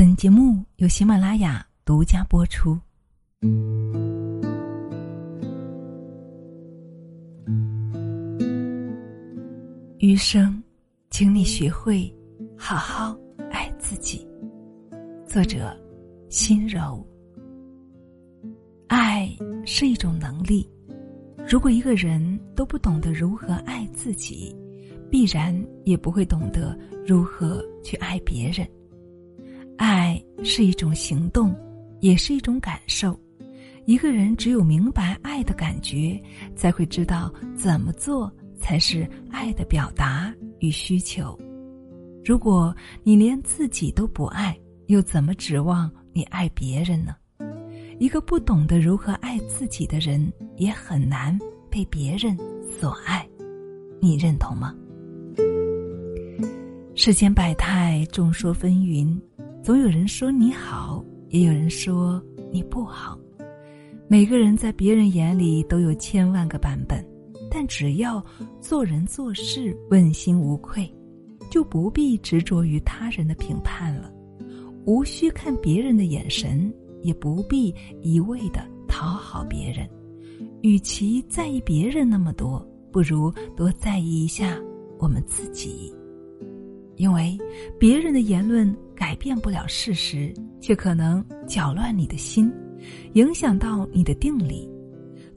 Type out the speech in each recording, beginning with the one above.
本节目由喜马拉雅独家播出。余生，请你学会好好爱自己。作者：心柔。爱是一种能力，如果一个人都不懂得如何爱自己，必然也不会懂得如何去爱别人。爱是一种行动，也是一种感受。一个人只有明白爱的感觉，才会知道怎么做。才是爱的表达与需求。如果你连自己都不爱，又怎么指望你爱别人呢？一个不懂得如何爱自己的人，也很难被别人所爱。你认同吗？世间百态，众说纷纭，总有人说你好，也有人说你不好。每个人在别人眼里都有千万个版本。但只要做人做事问心无愧，就不必执着于他人的评判了，无需看别人的眼神，也不必一味的讨好别人。与其在意别人那么多，不如多在意一下我们自己。因为别人的言论改变不了事实，却可能搅乱你的心，影响到你的定力。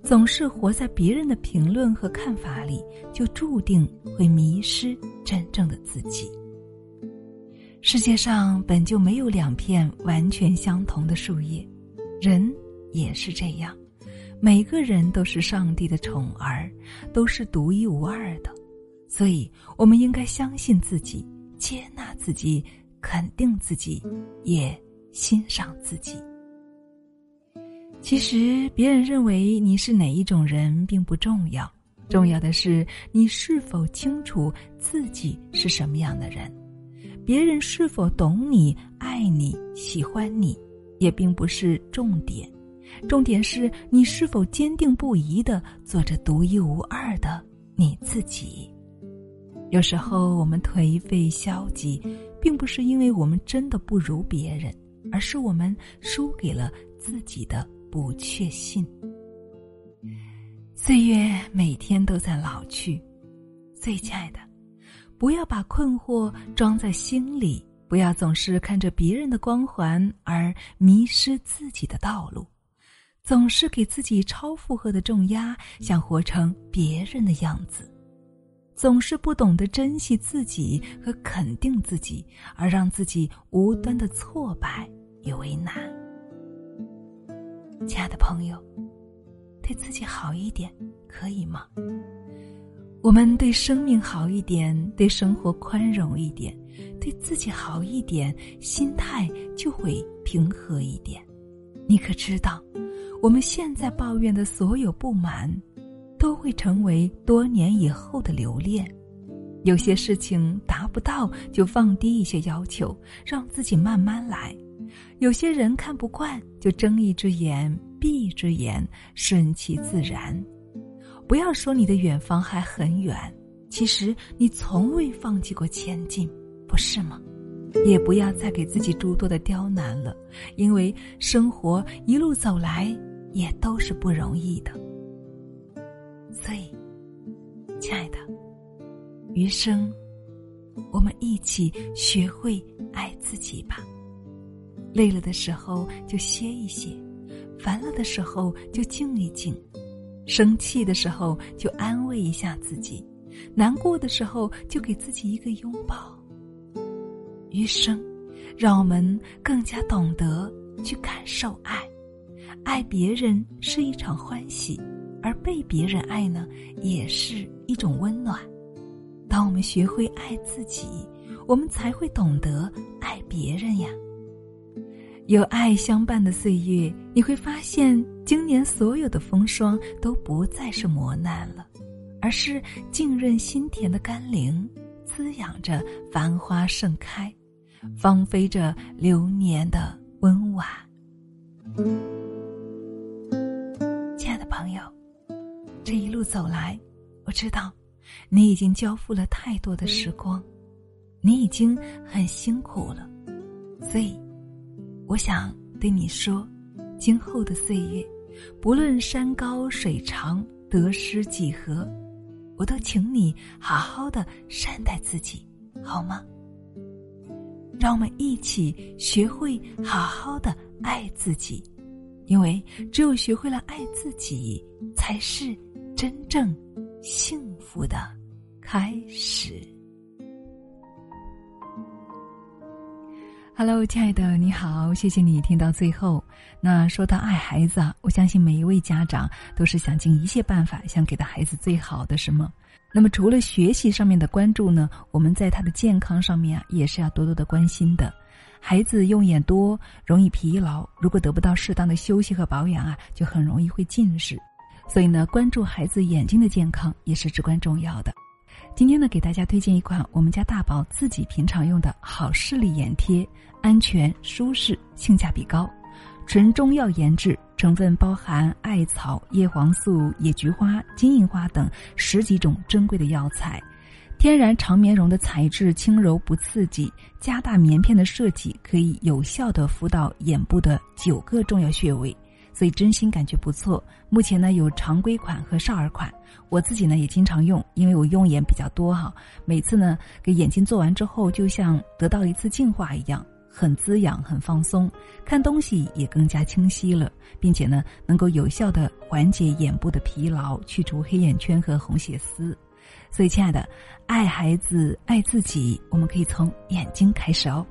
总是活在别人的评论和看法里，就注定会迷失真正的自己。世界上本就没有两片完全相同的树叶，人也是这样，每个人都是上帝的宠儿，都是独一无二的，所以我们应该相信自己，接纳自己，肯定自己，也欣赏自己。其实，别人认为你是哪一种人并不重要，重要的是你是否清楚自己是什么样的人。别人是否懂你、爱你、喜欢你，也并不是重点，重点是你是否坚定不移的做着独一无二的你自己。有时候，我们颓废消极，并不是因为我们真的不如别人，而是我们输给了自己的。不确信，岁月每天都在老去，最亲爱的，不要把困惑装在心里，不要总是看着别人的光环而迷失自己的道路，总是给自己超负荷的重压，想活成别人的样子，总是不懂得珍惜自己和肯定自己，而让自己无端的挫败与为难。亲爱的朋友，对自己好一点，可以吗？我们对生命好一点，对生活宽容一点，对自己好一点，心态就会平和一点。你可知道，我们现在抱怨的所有不满，都会成为多年以后的留恋。有些事情达不到，就放低一些要求，让自己慢慢来。有些人看不惯，就睁一只眼闭一只眼，顺其自然。不要说你的远方还很远，其实你从未放弃过前进，不是吗？也不要再给自己诸多的刁难了，因为生活一路走来也都是不容易的。所以，亲爱的，余生，我们一起学会爱自己吧。累了的时候就歇一歇，烦了的时候就静一静，生气的时候就安慰一下自己，难过的时候就给自己一个拥抱。余生，让我们更加懂得去感受爱，爱别人是一场欢喜，而被别人爱呢，也是一种温暖。当我们学会爱自己，我们才会懂得爱别人呀。有爱相伴的岁月，你会发现，今年所有的风霜都不再是磨难了，而是浸润心田的甘霖，滋养着繁花盛开，芳菲着流年的温婉。这一路走来，我知道，你已经交付了太多的时光，你已经很辛苦了，所以。我想对你说，今后的岁月，不论山高水长，得失几何，我都请你好好的善待自己，好吗？让我们一起学会好好的爱自己，因为只有学会了爱自己，才是真正幸福的开始。Hello，亲爱的，你好，谢谢你听到最后。那说到爱孩子啊，我相信每一位家长都是想尽一切办法，想给到孩子最好的什么。那么除了学习上面的关注呢，我们在他的健康上面啊，也是要多多的关心的。孩子用眼多，容易疲劳，如果得不到适当的休息和保养啊，就很容易会近视。所以呢，关注孩子眼睛的健康也是至关重要的。今天呢，给大家推荐一款我们家大宝自己平常用的好视力眼贴，安全、舒适、性价比高，纯中药研制，成分包含艾草、叶黄素、野菊花、金银花等十几种珍贵的药材，天然长棉绒的材质轻柔不刺激，加大棉片的设计可以有效的敷到眼部的九个重要穴位。所以真心感觉不错。目前呢有常规款和少儿款，我自己呢也经常用，因为我用眼比较多哈。每次呢给眼睛做完之后，就像得到一次净化一样，很滋养，很放松，看东西也更加清晰了，并且呢能够有效的缓解眼部的疲劳，去除黑眼圈和红血丝。所以亲爱的，爱孩子爱自己，我们可以从眼睛开始哦。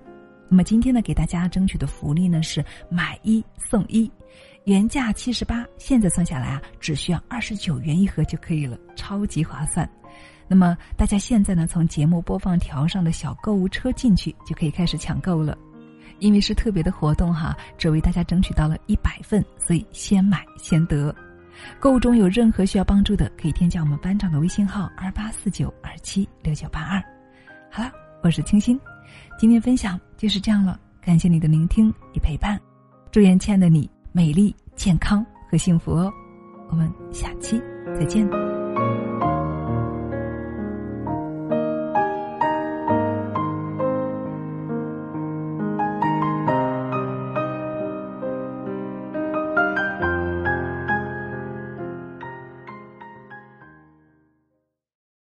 那么今天呢给大家争取的福利呢是买一送一。原价七十八，现在算下来啊，只需要二十九元一盒就可以了，超级划算。那么大家现在呢，从节目播放条上的小购物车进去，就可以开始抢购了。因为是特别的活动哈，只为大家争取到了一百份，所以先买先得。购物中有任何需要帮助的，可以添加我们班长的微信号二八四九二七六九八二。好了，我是清新，今天分享就是这样了，感谢你的聆听与陪伴，祝愿亲爱的你。美丽、健康和幸福哦！我们下期再见。